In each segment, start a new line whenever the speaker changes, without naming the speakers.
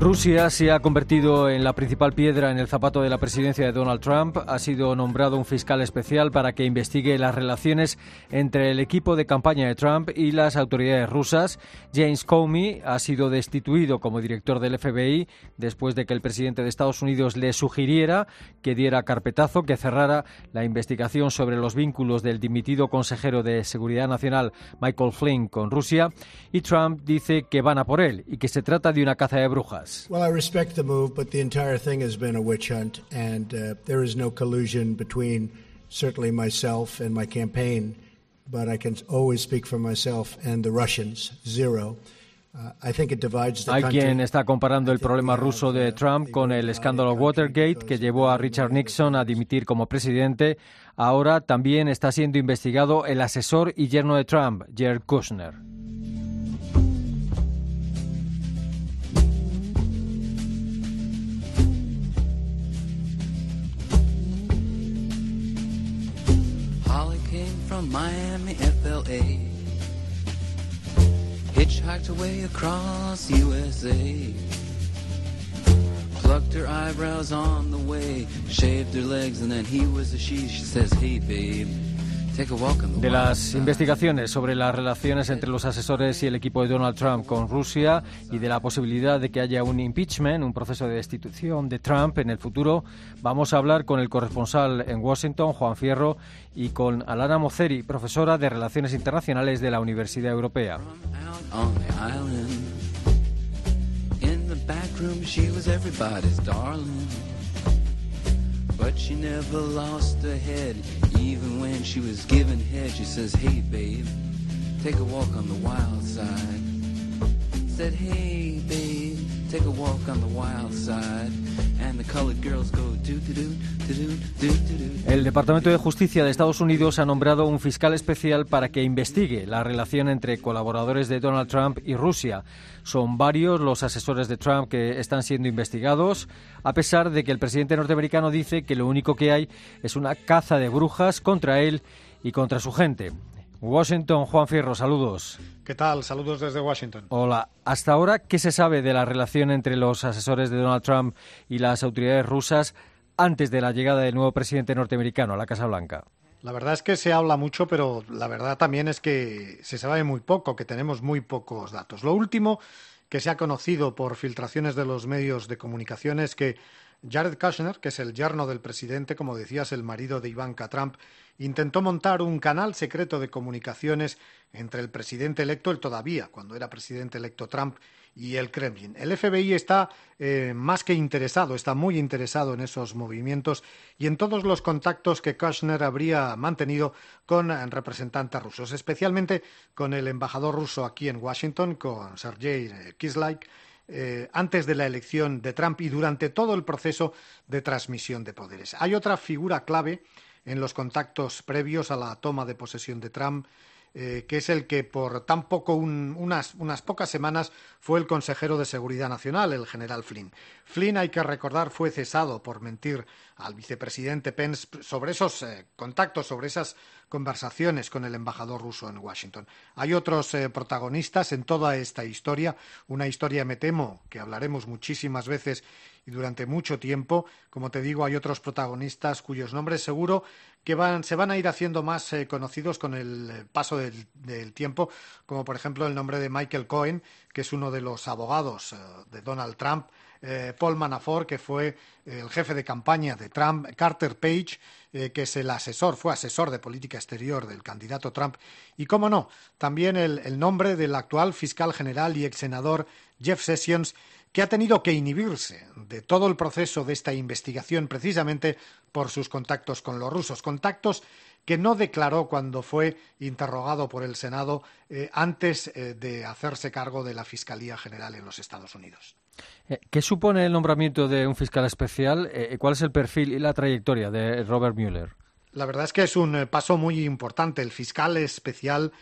Rusia se ha convertido en la principal piedra en el zapato de la presidencia de Donald Trump. Ha sido nombrado un fiscal especial para que investigue las relaciones entre el equipo de campaña de Trump y las autoridades rusas. James Comey ha sido destituido como director del FBI después de que el presidente de Estados Unidos le sugiriera que diera carpetazo, que cerrara la investigación sobre los vínculos del dimitido consejero de Seguridad Nacional Michael Flynn con Rusia. Y Trump dice que van a por él y que se trata de una caza de brujas.
Well, I respect the move, but the entire thing has been a witch hunt, and uh, there is no collusion between certainly myself and my campaign, but I can always speak for myself and the Russians, zero. Uh,
Hay quien está comparando el problema ruso de Trump con el escándalo Watergate que llevó a Richard Nixon a dimitir como presidente. Ahora también está siendo investigado el asesor y yerno de Trump, Jared Kushner. Miami, FLA. Hitchhiked away across USA. Plucked her eyebrows on the way, shaved her legs, and then he was a she. She says, Hey, babe. De las investigaciones sobre las relaciones entre los asesores y el equipo de Donald Trump con Rusia y de la posibilidad de que haya un impeachment, un proceso de destitución de Trump en el futuro, vamos a hablar con el corresponsal en Washington, Juan Fierro, y con Alana Moceri, profesora de Relaciones Internacionales de la Universidad Europea. But she never lost her head. Even when she was given head, she says, Hey, babe, take a walk on the wild side. Said, Hey, babe, take a walk on the wild side. El Departamento de Justicia de Estados Unidos ha nombrado un fiscal especial para que investigue la relación entre colaboradores de Donald Trump y Rusia. Son varios los asesores de Trump que están siendo investigados, a pesar de que el presidente norteamericano dice que lo único que hay es una caza de brujas contra él y contra su gente. Washington, Juan Fierro, saludos.
¿Qué tal? Saludos desde Washington.
Hola. Hasta ahora, ¿qué se sabe de la relación entre los asesores de Donald Trump y las autoridades rusas antes de la llegada del nuevo presidente norteamericano a la Casa Blanca?
La verdad es que se habla mucho, pero la verdad también es que se sabe muy poco, que tenemos muy pocos datos. Lo último que se ha conocido por filtraciones de los medios de comunicación es que Jared Kushner, que es el yerno del presidente, como decías, el marido de Ivanka Trump, intentó montar un canal secreto de comunicaciones entre el presidente electo, el todavía, cuando era presidente electo Trump, y el Kremlin. El FBI está eh, más que interesado, está muy interesado en esos movimientos y en todos los contactos que Kushner habría mantenido con representantes rusos, especialmente con el embajador ruso aquí en Washington, con Sergei Kislyak, eh, antes de la elección de Trump y durante todo el proceso de transmisión de poderes. Hay otra figura clave en los contactos previos a la toma de posesión de Trump, eh, que es el que por tan poco unas, unas, pocas semanas fue el consejero de Seguridad Nacional, el general Flynn. Flynn, hay que recordar, fue cesado por mentir al vicepresidente Pence sobre esos eh, contactos, sobre esas conversaciones con el embajador ruso en Washington. Hay otros eh, protagonistas en toda esta historia, una historia, me temo, que hablaremos muchísimas veces y durante mucho tiempo. Como te digo, hay otros protagonistas cuyos nombres seguro que se van a ir haciendo más eh, conocidos con el eh, paso del, tiempo, como por ejemplo el nombre de Michael Cohen, que es uno de los abogados de Donald Trump, Paul Manafort, que fue el jefe de campaña de Trump, Carter Page, eh, que es el asesor, fue asesor de política exterior del candidato Trump, y, cómo no, también el, nombre del actual fiscal general y ex senador Jeff Sessions, que ha tenido que inhibirse de todo el proceso de esta investigación precisamente por sus contactos con los rusos, contactos que no declaró cuando fue interrogado por el Senado eh, antes eh, de hacerse cargo de la Fiscalía General en los Estados Unidos.
Eh, ¿Qué supone el nombramiento de un fiscal especial? ¿Cuál es el perfil y la trayectoria de Robert Mueller?
La verdad es que es un paso muy importante. El fiscal especial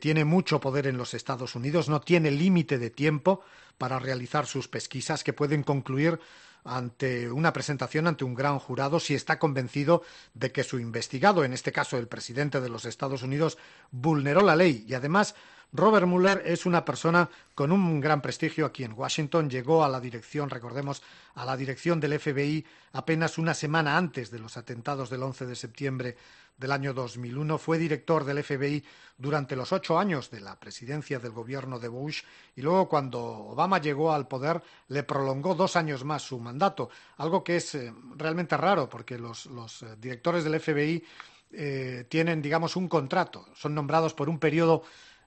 tiene mucho poder en los Estados Unidos, no tiene límite de tiempo para realizar sus pesquisas que pueden concluir ante una presentación ante un gran jurado si está convencido de que su investigado, en este caso el presidente de los Estados Unidos, vulneró la ley. Y además Robert Mueller es una persona con un gran prestigio aquí en Washington. Llegó a la dirección, recordemos, a la dirección del FBI apenas una semana antes de los atentados del 11 de septiembre del año 2001. Fue director del FBI durante los ocho años de la presidencia del gobierno de Bush y luego cuando Obama llegó al poder le prolongó dos años más su mandato, algo que es eh, realmente raro porque los, eh, directores del FBI eh, tienen, digamos, un contrato, son nombrados por un periodo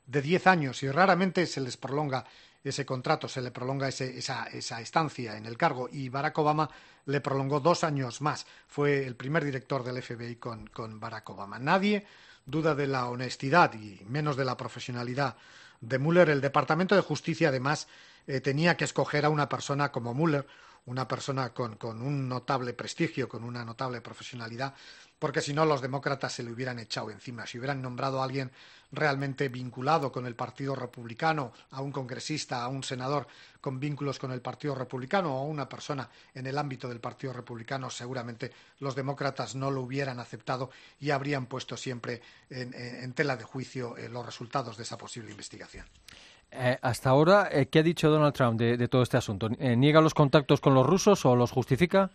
de diez años y raramente se les prolonga ese contrato, se le prolonga esa, estancia en el cargo y Barack Obama le prolongó dos años más. Fue el primer director del FBI con, Barack Obama. Nadie duda de la honestidad y menos de la profesionalidad de Mueller. El Departamento de Justicia, además, eh, tenía que escoger a una persona como Mueller, una persona con, un notable prestigio, con una notable profesionalidad, porque si no los demócratas se le hubieran echado encima. Si hubieran nombrado a alguien realmente vinculado con el Partido Republicano, a un congresista, a un senador con vínculos con el Partido Republicano o a una persona en el ámbito del Partido Republicano, seguramente los demócratas no lo hubieran aceptado y habrían puesto siempre en, tela de juicio eh, los resultados de esa posible investigación.
Eh, hasta ahora, eh, ¿qué ha dicho Donald Trump de, todo este asunto? ¿Niega los contactos con los rusos o los justifica?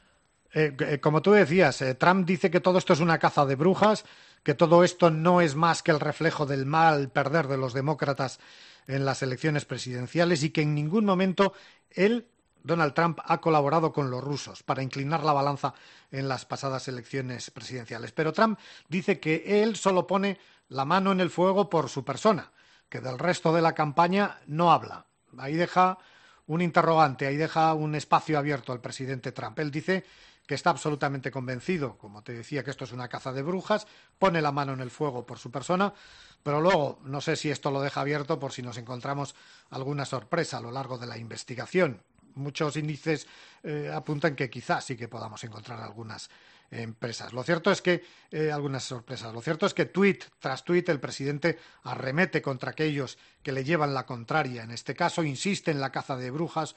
Como tú decías, Trump dice que todo esto es una caza de brujas, que todo esto no es más que el reflejo del mal perder de los demócratas en las elecciones presidenciales y que en ningún momento él, Donald Trump, ha colaborado con los rusos para inclinar la balanza en las pasadas elecciones presidenciales. Pero Trump dice que él solo pone la mano en el fuego por su persona, que del resto de la campaña no habla. Ahí deja un interrogante, ahí deja un espacio abierto al presidente Trump. Él dice que está absolutamente convencido, como te decía, que esto es una caza de brujas, pone la mano en el fuego por su persona, pero luego no sé si esto lo deja abierto por si nos encontramos alguna sorpresa a lo largo de la investigación. Muchos índices eh, apuntan que quizás sí que podamos encontrar algunas empresas. Lo cierto es que eh, algunas sorpresas. Lo cierto es que tweet tras tweet el presidente arremete contra aquellos que le llevan la contraria. En este caso insiste en la caza de brujas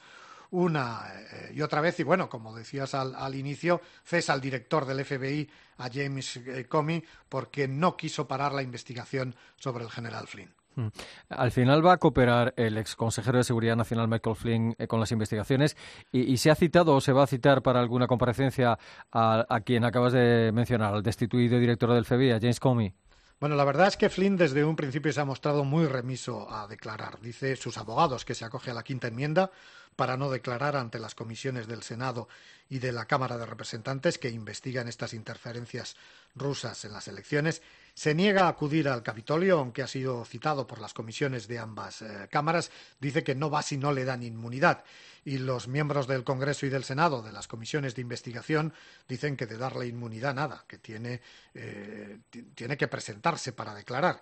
una eh, y otra vez. Y bueno, como decías al, inicio, cesa al director del FBI, a James eh, Comey, porque no quiso parar la investigación sobre el general Flynn. Mm.
Al final va a cooperar el ex consejero de Seguridad Nacional Michael Flynn eh, con las investigaciones y, se ha citado o se va a citar para alguna comparecencia a, a quien acabas de mencionar, al destituido director del FBI, a James Comey.
Bueno, la verdad es que Flynn desde un principio se ha mostrado muy remiso a declarar. Dice sus abogados que se acoge a la quinta enmienda para no declarar ante las comisiones del Senado y de la Cámara de Representantes que investigan estas interferencias rusas en las elecciones se niega a acudir al Capitolio, aunque ha sido citado por las comisiones de ambas eh, cámaras. Dice que no va si no le dan inmunidad. Y los miembros del Congreso y del Senado, de las comisiones de investigación, dicen que de darle inmunidad nada, que tiene, eh, tiene que presentarse para declarar.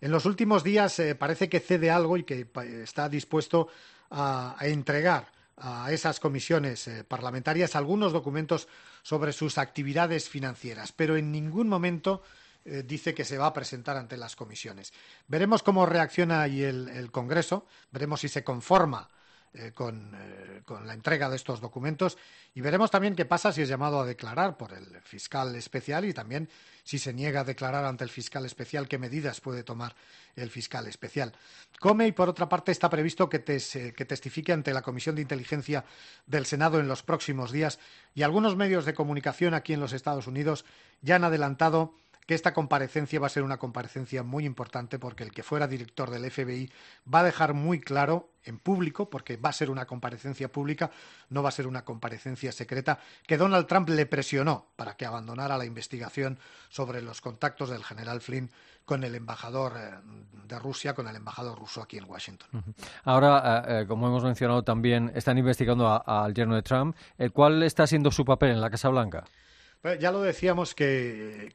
En los últimos días eh, parece que cede algo y que está dispuesto a, entregar a esas comisiones parlamentarias algunos documentos sobre sus actividades financieras, pero en ningún momento eh, dice que se va a presentar ante las comisiones. Veremos cómo reacciona ahí el, Congreso, veremos si se conforma eh, eh, con, la entrega de estos documentos y veremos también qué pasa si es llamado a declarar por el fiscal especial y también si se niega a declarar ante el fiscal especial qué medidas puede tomar el fiscal especial. Come y por otra parte está previsto que testifique ante la Comisión de Inteligencia del Senado en los próximos días y algunos medios de comunicación aquí en los Estados Unidos ya han adelantado que esta comparecencia va a ser una comparecencia muy importante porque el que fuera director del FBI va a dejar muy claro en público, porque va a ser una comparecencia pública, no va a ser una comparecencia secreta, que Donald Trump le presionó para que abandonara la investigación sobre los contactos del general Flynn con el embajador eh, de Rusia, con el embajador ruso aquí en Washington.
Ahora, eh, eh, como hemos mencionado también, están investigando al yerno de Trump. ¿Cuál está siendo su papel en la Casa Blanca?
Ya lo decíamos que,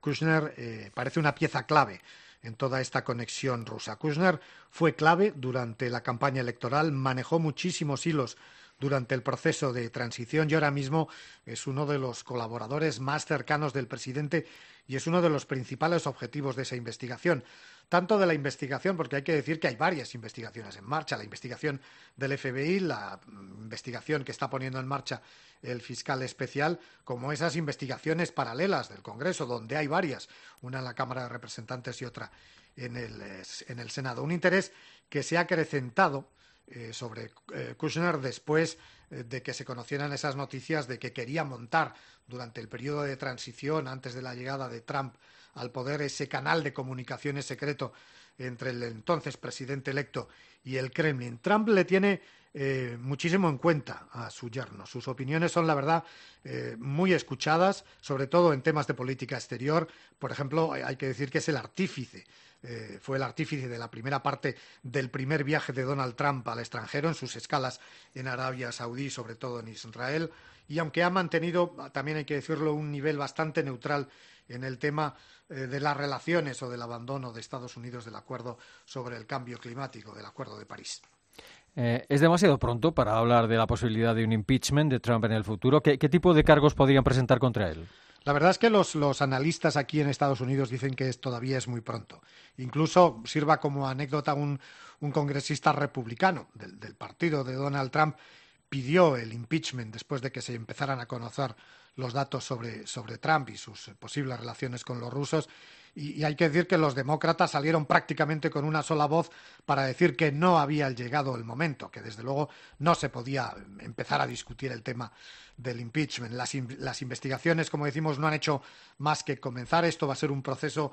Kushner eh, parece una pieza clave en toda esta conexión rusa. Kushner fue clave durante la campaña electoral, manejó muchísimos hilos durante el proceso de transición y ahora mismo es uno de los colaboradores más cercanos del presidente y es uno de los principales objetivos de esa investigación. Tanto de la investigación, porque hay que decir que hay varias investigaciones en marcha, la investigación del FBI, la investigación que está poniendo en marcha el fiscal especial, como esas investigaciones paralelas del Congreso, donde hay varias, una en la Cámara de Representantes y otra en el, en el Senado. Un interés que se ha acrecentado eh, sobre eh, Kushner después eh, de que se conocieran esas noticias de que quería montar durante el periodo de transición, antes de la llegada de Trump al poder, ese canal de comunicaciones secreto entre el entonces presidente electo y el Kremlin. Trump le tiene muchísimo en cuenta a su yerno. Sus opiniones son, la verdad, muy escuchadas, sobre todo en temas de política exterior. Por ejemplo, hay que decir que es el artífice eh, fue el artífice de la primera parte del primer viaje de Donald Trump al extranjero en sus escalas en Arabia Saudí, sobre todo en Israel, y aunque ha mantenido, también hay que decirlo, un nivel bastante neutral en el tema eh, de las relaciones o del abandono de Estados Unidos del acuerdo sobre el cambio climático, del acuerdo de París.
Eh, es demasiado pronto para hablar de la posibilidad de un impeachment de Trump en el futuro. ¿Qué, qué tipo de cargos podrían presentar contra él?
La verdad es que los, analistas aquí en Estados Unidos dicen que todavía es muy pronto. Incluso sirva como anécdota un, congresista republicano del, partido de Donald Trump pidió el impeachment después de que se empezaran a conocer los datos sobre, sobre Trump y sus posibles relaciones con los rusos y, hay que decir que los demócratas salieron prácticamente con una sola voz para decir que no había llegado el momento, que desde luego no se podía empezar a discutir el tema del impeachment. Las, las investigaciones, como decimos, no han hecho más que comenzar. Esto va a ser un proceso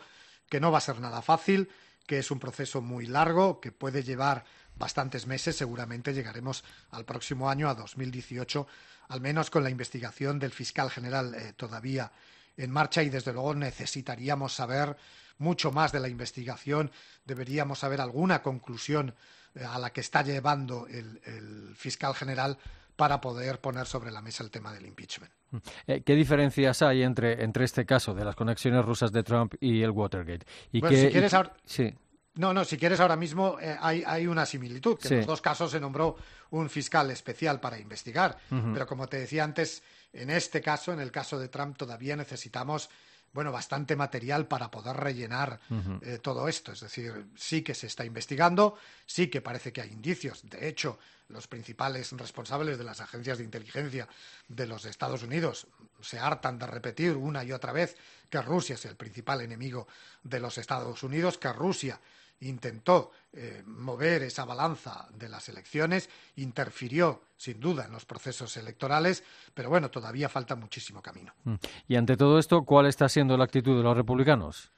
que no va a ser nada fácil, que es un proceso muy largo, que puede llevar bastantes meses. Seguramente llegaremos al próximo año, a 2018, al menos con la investigación del fiscal general eh, todavía en marcha y desde luego necesitaríamos saber mucho más de la investigación, deberíamos saber alguna conclusión eh, a la que está llevando el, fiscal general para poder poner sobre la mesa el tema del impeachment.
Mm. Eh, ¿Qué diferencias hay entre, este caso de las conexiones rusas de Trump y el Watergate?
Y si quieres sí. No, no, si quieres ahora mismo eh, hay, una similitud, que en los dos casos se nombró un fiscal especial para investigar, pero como te decía antes, en este caso, en el caso de Trump, todavía necesitamos bueno, bastante material para poder rellenar eh, todo esto. Es decir, sí que se está investigando, sí que parece que hay indicios. De hecho, los principales responsables de las agencias de inteligencia de los Estados Unidos se hartan de repetir una y otra vez que Rusia es el principal enemigo de los Estados Unidos, que Rusia intentó eh, mover esa balanza de las elecciones, interfirió sin duda en los procesos electorales, pero bueno, todavía falta muchísimo camino. Mm.
Y ante todo esto, ¿cuál está siendo la actitud de los republicanos?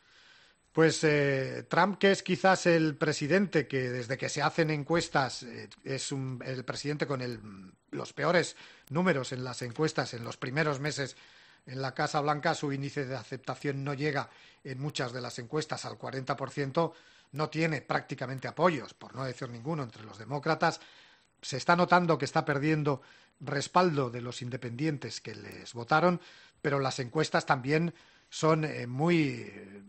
Pues eh, Trump, que es quizás el presidente que desde que se hacen encuestas eh, es el presidente con los peores números en las encuestas en los primeros meses en la Casa Blanca, su índice de aceptación no llega en muchas de las encuestas al 40%, no tiene prácticamente apoyos, por no decir ninguno, entre los demócratas. Se está notando que está perdiendo respaldo de los independientes que les votaron, pero las encuestas también son eh, muy, eh,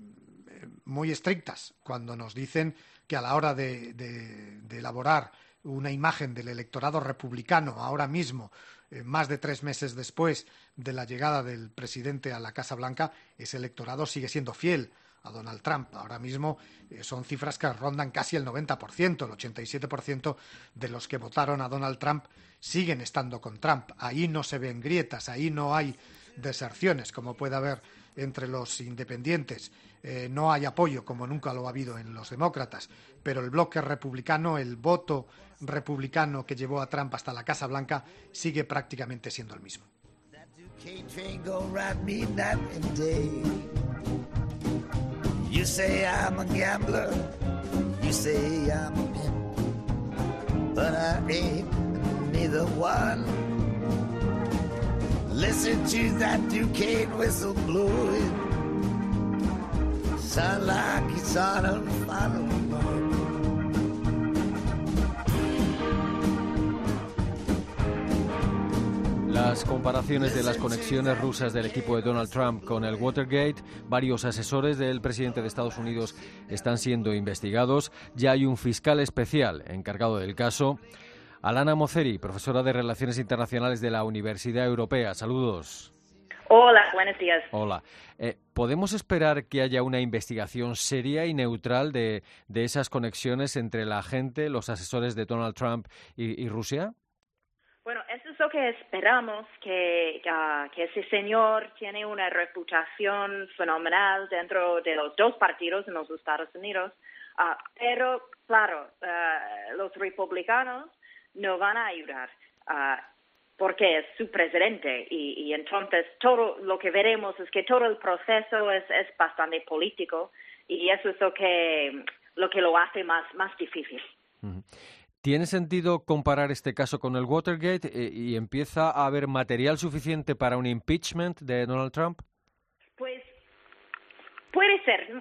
muy estrictas cuando nos dicen que a la hora de, elaborar una imagen del electorado republicano ahora mismo, eh, más de tres meses después de la llegada del presidente a la Casa Blanca, ese electorado sigue siendo fiel a Donald Trump. Ahora mismo eh, son cifras que rondan casi el 90%, el 87% de los que votaron a Donald Trump siguen estando con Trump. Ahí no se ven grietas, ahí no hay deserciones como puede haber entre los independientes. Eh, no hay apoyo como nunca lo ha habido en los demócratas, pero el bloque republicano, el voto republicano que llevó a Trump hasta la Casa Blanca sigue prácticamente siendo el mismo. You say I'm a gambler, you say I'm a pimp, but I ain't neither one. Listen to that Duquesne whistle blowing, sound like it's on a final
Las comparaciones de las conexiones rusas del equipo de Donald Trump con el Watergate, varios asesores del presidente de Estados Unidos están siendo investigados, ya hay un fiscal especial encargado del caso. Alana Moceri, profesora de Relaciones Internacionales de la Universidad Europea. Saludos.
Hola, buenos días.
Hola. Eh, ¿Podemos esperar que haya una investigación seria y neutral de, esas conexiones entre la gente, los asesores de Donald Trump y, Rusia?
Que esperamos, que, que, ese señor tiene una reputación fenomenal dentro de los dos partidos en los Estados Unidos, ah, pero claro, ah, los republicanos no van a ayudar. Uh, porque es su presidente y, entonces todo lo que veremos es que todo el proceso es, es bastante político y eso es lo que lo que lo hace más más difícil.
¿Tiene sentido comparar este caso con el Watergate eh, y empieza a haber material suficiente para un impeachment de Donald Trump?
Pues puede ser.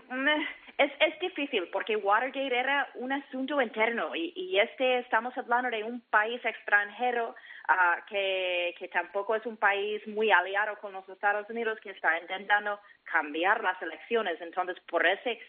Es, es difícil porque Watergate era un asunto interno y, este estamos hablando de un país extranjero uh, que, que tampoco es un país muy aliado con los Estados Unidos que está intentando cambiar las elecciones. Entonces, por ese,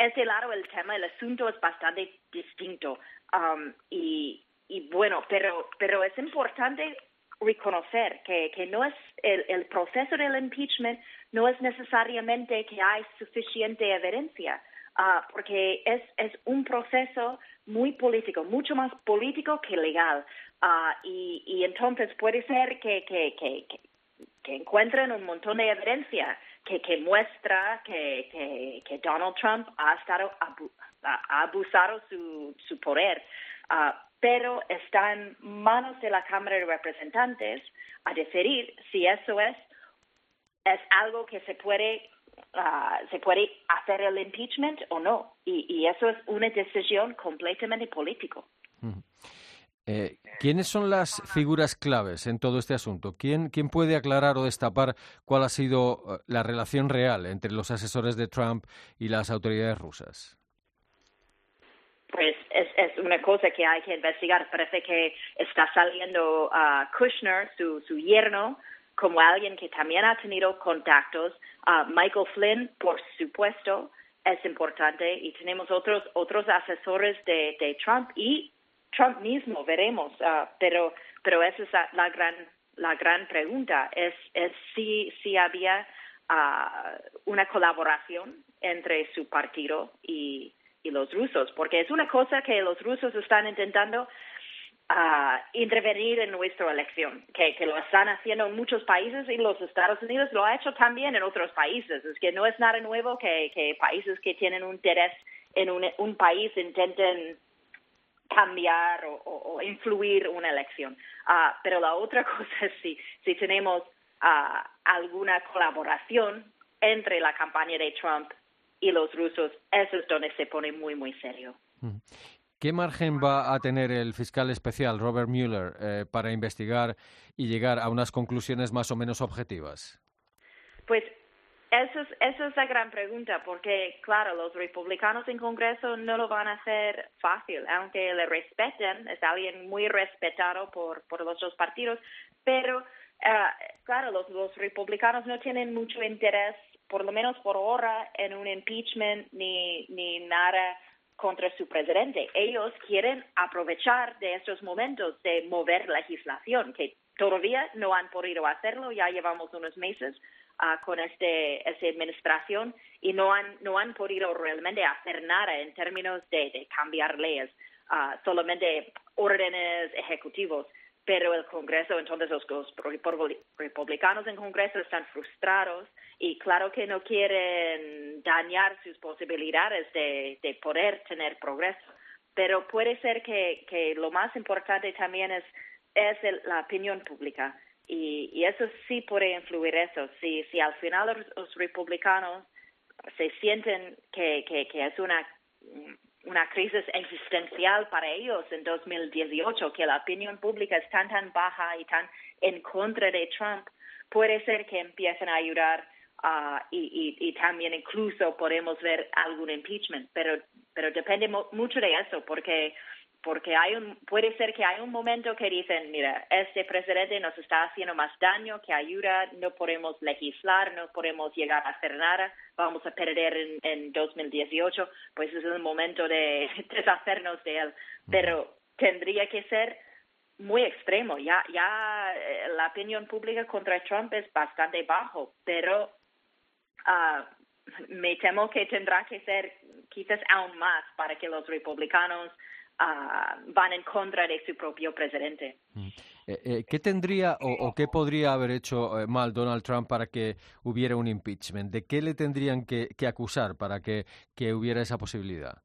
ese lado el tema, el asunto es bastante distinto. Um, y, y bueno, pero, pero es importante reconocer que, que no es el, el proceso del impeachment no es necesariamente que hay suficiente evidencia, uh, porque es, es un proceso muy político, mucho más político que legal. Uh, y, y entonces puede ser que, que, que, encuentren un montón de evidencia que, que muestra que, que, que Donald Trump ha estado ha abusado su, su poder. Uh, pero está en manos de la Cámara de Representantes a decidir si eso es, es algo que se puede, uh, se puede hacer el impeachment o no. Y, y eso es una decisión completamente política.
Eh, ¿Quiénes son las figuras claves en todo este asunto? ¿Quién, ¿Quién puede aclarar o destapar cuál ha sido uh, la relación real entre los asesores de Trump y las autoridades rusas?
Pues es, es una cosa que hay que investigar. Parece que está saliendo uh, Kushner, su, su yerno, como alguien que también ha tenido contactos. Uh, Michael Flynn, por supuesto, es importante. Y tenemos otros, otros asesores de, de Trump y Trump mismo, veremos. Uh, pero, pero esa es la, gran, la gran pregunta. Es, es si, si había uh, una colaboración entre su partido y y los rusos, porque es una cosa que los rusos están intentando uh, intervenir en nuestra elección, que, lo están haciendo en muchos países y los Estados Unidos lo ha hecho también en otros países. Es que no es nada nuevo que, países que tienen un interés en un, un país intenten cambiar o, influir una elección. Uh, pero la otra cosa es si, si tenemos uh, alguna colaboración entre la campaña de Trump y los rusos, eso es donde se pone muy, muy serio.
¿Qué margen va a tener el fiscal especial Robert Mueller eh, para investigar y llegar a unas conclusiones más o menos objetivas?
Pues eso es, la gran pregunta, porque claro, los republicanos en Congreso no lo van a hacer fácil, aunque le respeten, es alguien muy respetado por, por los dos partidos, pero eh, claro, los, los republicanos no tienen mucho interés por lo menos por ahora, en un impeachment ni, ni nada contra su presidente. Ellos quieren aprovechar de estos momentos de mover legislación, que todavía no han podido hacerlo, ya llevamos unos meses uh, con este, esta administración y no han, no han podido realmente hacer nada en términos de, de cambiar leyes, uh, solamente órdenes ejecutivos pero el Congreso, entonces los, republicanos en Congreso están frustrados y claro que no quieren dañar sus posibilidades de, de poder tener progreso, pero puede ser que, que lo más importante también es, es la opinión pública y, y, eso sí puede influir eso. Si, si al final los, republicanos se sienten que, que, que es una una crisis existencial para ellos en 2018, que la opinión pública es tan, tan baja y tan en contra de Trump, puede ser que empiecen a ayudar uh, y, y, y, también incluso podemos ver algún impeachment, pero, pero depende mucho de eso, porque porque hay un, puede ser que hay un momento que dicen, mira, este presidente nos está haciendo más daño que ayuda, no podemos legislar, no podemos llegar a hacer nada, vamos a perder en, en 2018, pues es el momento de deshacernos de él. Pero tendría que ser muy extremo. Ya, ya eh, la opinión pública contra Trump es bastante bajo, pero uh, me temo que tendrá que ser quizás aún más para que los republicanos uh, van en contra de su propio presidente.
Mm. Eh, eh, ¿Qué tendría o, qué podría haber hecho mal Donald Trump para que hubiera un impeachment? ¿De qué le tendrían que, que acusar para que, que hubiera esa posibilidad?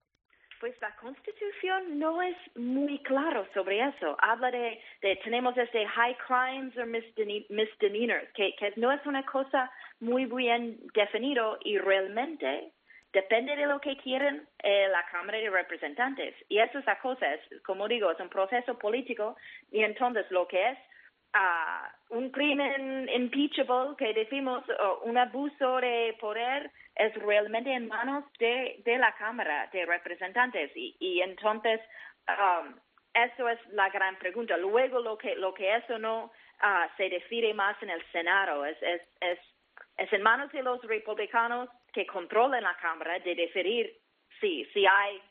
Pues la Constitución no es muy claro sobre eso. Habla de, tenemos este high crimes or misdemeanors, que, que no es una cosa muy bien definido y realmente depende de lo que quieren eh, la Cámara de Representantes. Y eso es la cosa, es, como digo, es un proceso político y entonces lo que es uh, un crimen impeachable que decimos un abuso de poder es realmente en manos de, de la Cámara de Representantes y, y entonces um, eso es la gran pregunta. Luego lo que lo que eso no uh, se decide más en el Senado es, es, es, es en manos de los republicanos que controlan la Cámara de decidir si, si hay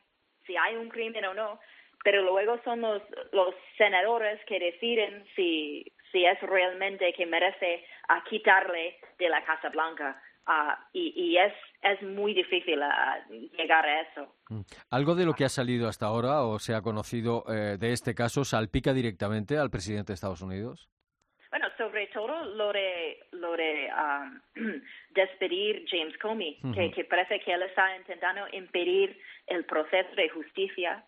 si hay un crimen o no, pero luego son los, los senadores que deciden si, si es realmente que merece quitarle de la Casa Blanca. Uh, y, es, es muy difícil uh, llegar a eso.
Mm. ¿Algo de lo que ha salido hasta ahora o se ha conocido eh, de este caso salpica directamente al presidente de Estados Unidos?
Sobre todo lo de, lo de um, despedir James Comey, que, que parece que él está intentando impedir el proceso de justicia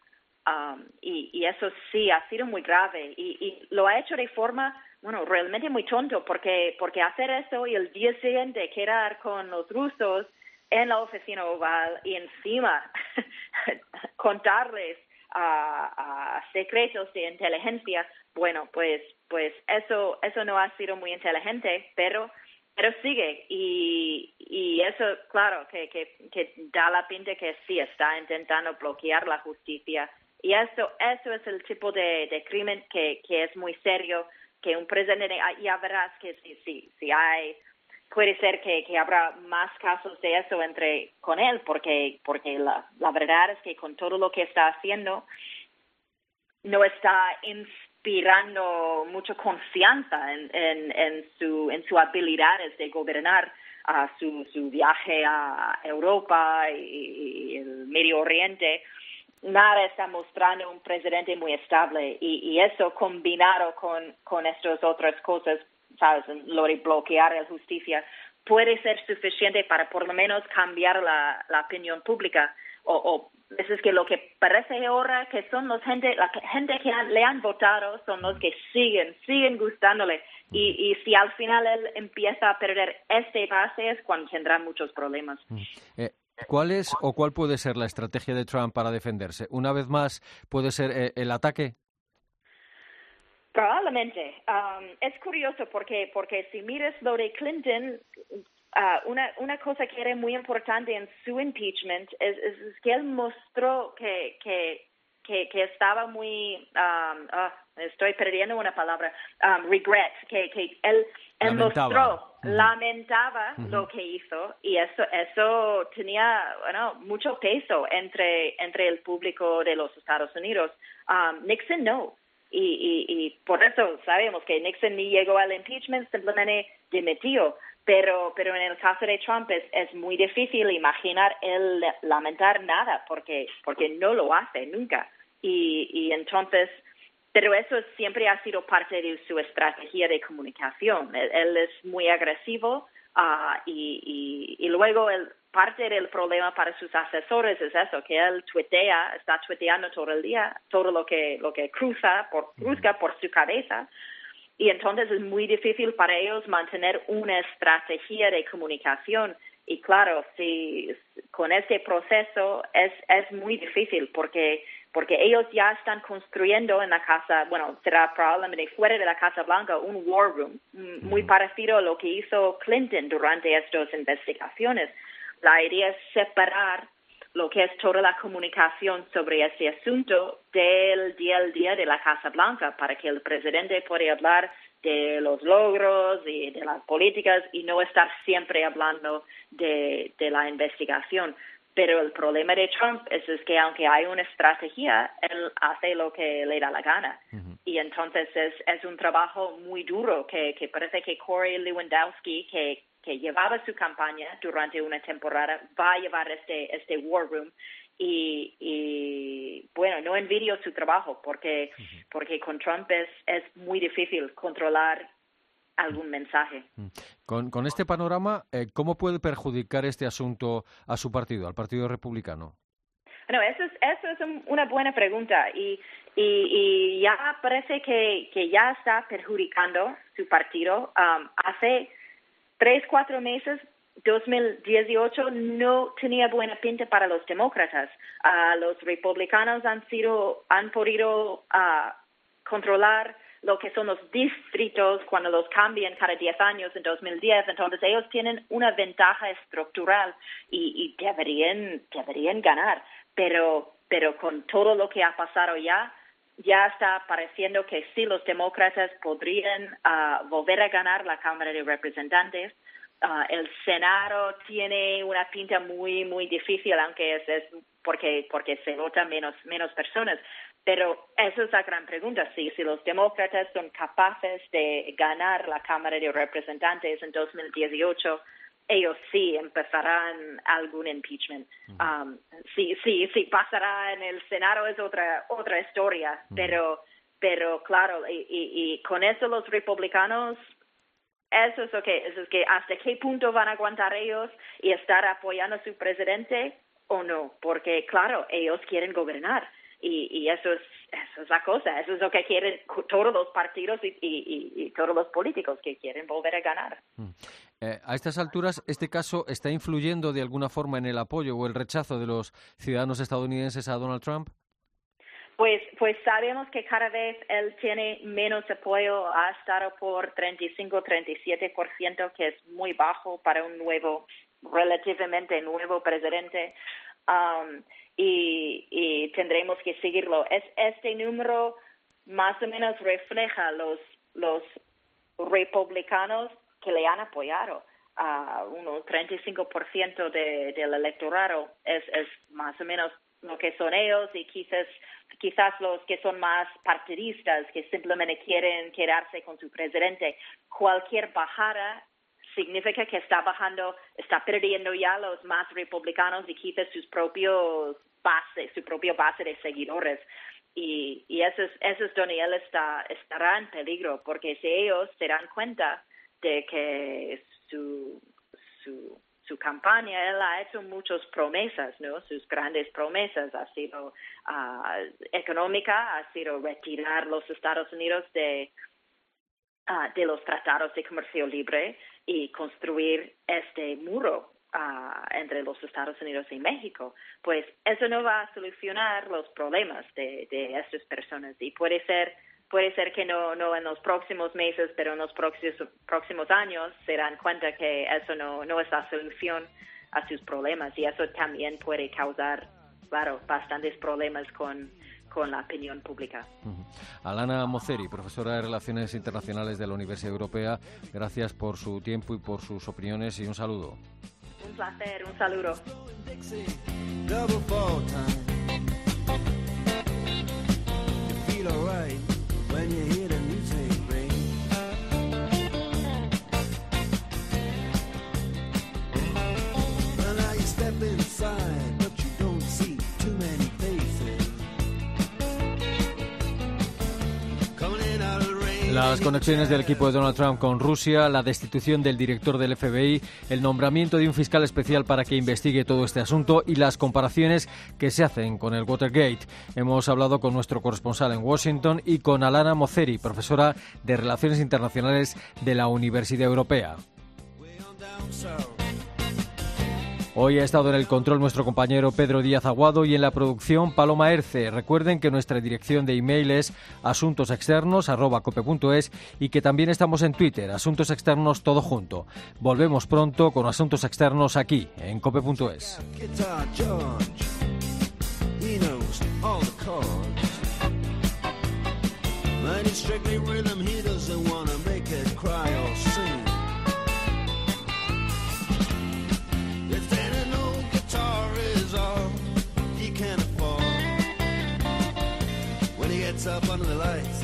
Um, y, y, eso sí ha sido muy grave y, y, lo ha hecho de forma, bueno, realmente muy tonto porque, porque hacer eso y el día siguiente quedar con los rusos en la oficina oval y encima contarles a, a, secretos de inteligencia, bueno, pues, pues eso, eso no ha sido muy inteligente, pero pero sigue. Y, y eso, claro, que, que, que da la pinta que sí está intentando bloquear la justicia. Y eso, eso es el tipo de, de crimen que, que es muy serio, que un presidente, ah, ya verás que si, si, si hay, puede ser que, que habrá más casos de eso entre con él, porque, porque la, la verdad es que con todo lo que está haciendo, no está inspirando mucha confianza en, en, en, su, en sus habilidades de gobernar su, su viaje a Europa y el Medio Oriente nada está mostrando un presidente muy estable y, eso combinado con, con estas otras cosas, ¿sabes? Lo de bloquear la justicia, puede ser suficiente para por lo menos cambiar la opinión pública o, o es que lo que parece ahora que son los gente, la gente que le han votado son los que siguen, siguen gustándole. Y, y si al final él empieza a perder este base es cuando tendrá muchos problemas.
Eh, ¿Cuál es o cuál puede ser la estrategia de Trump para defenderse? Una vez más, ¿puede ser eh, el ataque?
Probablemente. Um, es curioso porque, porque si miras lo de Clinton, uh, una, una cosa que era muy importante en su impeachment es, es, que él mostró que, que, que, que estaba muy, um, ah, estoy perdiendo una palabra, um, regret, que, que él, él mostró lamentaba lo que hizo y eso eso tenía bueno mucho peso entre entre el público de los Estados Unidos. Um, Nixon no. Y, y, y por eso sabemos que Nixon ni llegó al impeachment simplemente dimitió pero pero en el caso de Trump es, es muy difícil imaginar él lamentar nada porque porque no lo hace nunca y, y entonces pero eso siempre ha sido parte de su estrategia de comunicación. Él, es muy agresivo uh, y, y, y, luego el, parte del problema para sus asesores es eso, que él tuitea, está tuiteando todo el día, todo lo que, lo que cruza, por, por su cabeza. Y entonces es muy difícil para ellos mantener una estrategia de comunicación. Y claro, si con este proceso es, es muy difícil porque porque ellos ya están construyendo en la casa, bueno, será probablemente fuera de la Casa Blanca, un war room, muy parecido a lo que hizo Clinton durante estas investigaciones. La idea es separar lo que es toda la comunicación sobre este asunto del día al día de la Casa Blanca para que el presidente pueda hablar de los logros y de las políticas y no estar siempre hablando de, de la investigación Pero el problema de Trump es, que aunque hay una estrategia, él hace lo que le da la gana. Y entonces es, es un trabajo muy duro que, que parece que Corey Lewandowski, que, que llevaba su campaña durante una temporada, va a llevar este, este War Room. Y, y bueno, no envidio su trabajo porque, porque con Trump es, es muy difícil controlar algún mensaje.
Con, con este panorama, eh, ¿cómo puede perjudicar este asunto a su partido, al Partido Republicano?
Bueno, eso es, eso es una buena pregunta y, y, ya parece que, que, ya está perjudicando su partido. Um, hace tres, cuatro meses 2018 no tenía buena pinta para los demócratas. Uh, los republicanos han sido han podido uh, controlar lo que son los distritos cuando los cambian cada 10 años en 2010. Entonces ellos tienen una ventaja estructural y, deberían, deberían ganar. Pero, pero con todo lo que ha pasado ya, ya está pareciendo que sí los demócratas podrían ah, volver a ganar la Cámara de Representantes. Ah, el Senado tiene una pinta muy, muy difícil, aunque es, es porque, porque se votan menos, menos personas. Pero esa es la gran pregunta, si, si los demócratas son capaces de ganar la Cámara de Representantes en 2018, ellos sí empezarán algún impeachment. Um, sí, sí, sí pasará en el Senado es otra otra historia, pero pero claro y, y, con eso los republicanos eso es lo que eso es que hasta qué punto van a aguantar ellos y estar apoyando a su presidente o no, porque claro ellos quieren gobernar y, eso es eso es la cosa, eso es lo que quieren todos los partidos y, todos los políticos que quieren volver a ganar.
Eh, a estas alturas, ¿este caso está influyendo de alguna forma en el apoyo o el rechazo de los ciudadanos estadounidenses a Donald Trump?
Pues, pues sabemos que cada vez él tiene menos apoyo, ha estado por 35-37%, que es muy bajo para un nuevo, relativamente nuevo presidente. Um, y, y tendremos que seguirlo. Es, este número más o menos refleja los, los republicanos que le han apoyado. A uh, un 35% de, del electorado es, es más o menos lo que son ellos y quizás quizás los que son más partidistas que simplemente quieren quedarse con su presidente cualquier bajada significa que está bajando, está perdiendo ya los más republicanos y quizás sus propios base, su propia base de seguidores. Y, y eso, es, eso es donde él está, estará en peligro, porque si ellos se dan cuenta de que su, su, su campaña, él ha hecho muchas promesas, ¿no? Sus grandes promesas ha sido uh, económica, ha sido retirar los Estados Unidos de, uh, de los tratados de comercio libre y construir este muro entre los Estados Unidos y México, pues eso no va a solucionar los problemas de, de estas personas y puede ser puede ser que no no en los próximos meses, pero en los próximos próximos años se dan cuenta que eso no no es la solución a sus problemas y eso también puede causar claro bastantes problemas con con la opinión pública.
Alana Moceri, profesora de Relaciones Internacionales de la Universidad Europea, gracias por su tiempo y por sus opiniones y un saludo.
Un placer, un saludo.
Las conexiones del equipo de Donald Trump con Rusia, la destitución del director del FBI, el nombramiento de un fiscal especial para que investigue todo este asunto y las comparaciones que se hacen con el Watergate. Hemos hablado con nuestro corresponsal en Washington y con Alana Moceri, profesora de Relaciones Internacionales de la Universidad Europea. Hoy ha estado en el control nuestro compañero Pedro Díaz Aguado y en la producción Paloma Erce. Recuerden que nuestra dirección de email es asuntosexternos.cope.es y que también estamos en Twitter, Asuntos Externos Todo Junto. Volvemos pronto con Asuntos Externos aquí, en cope.es.
under the lights.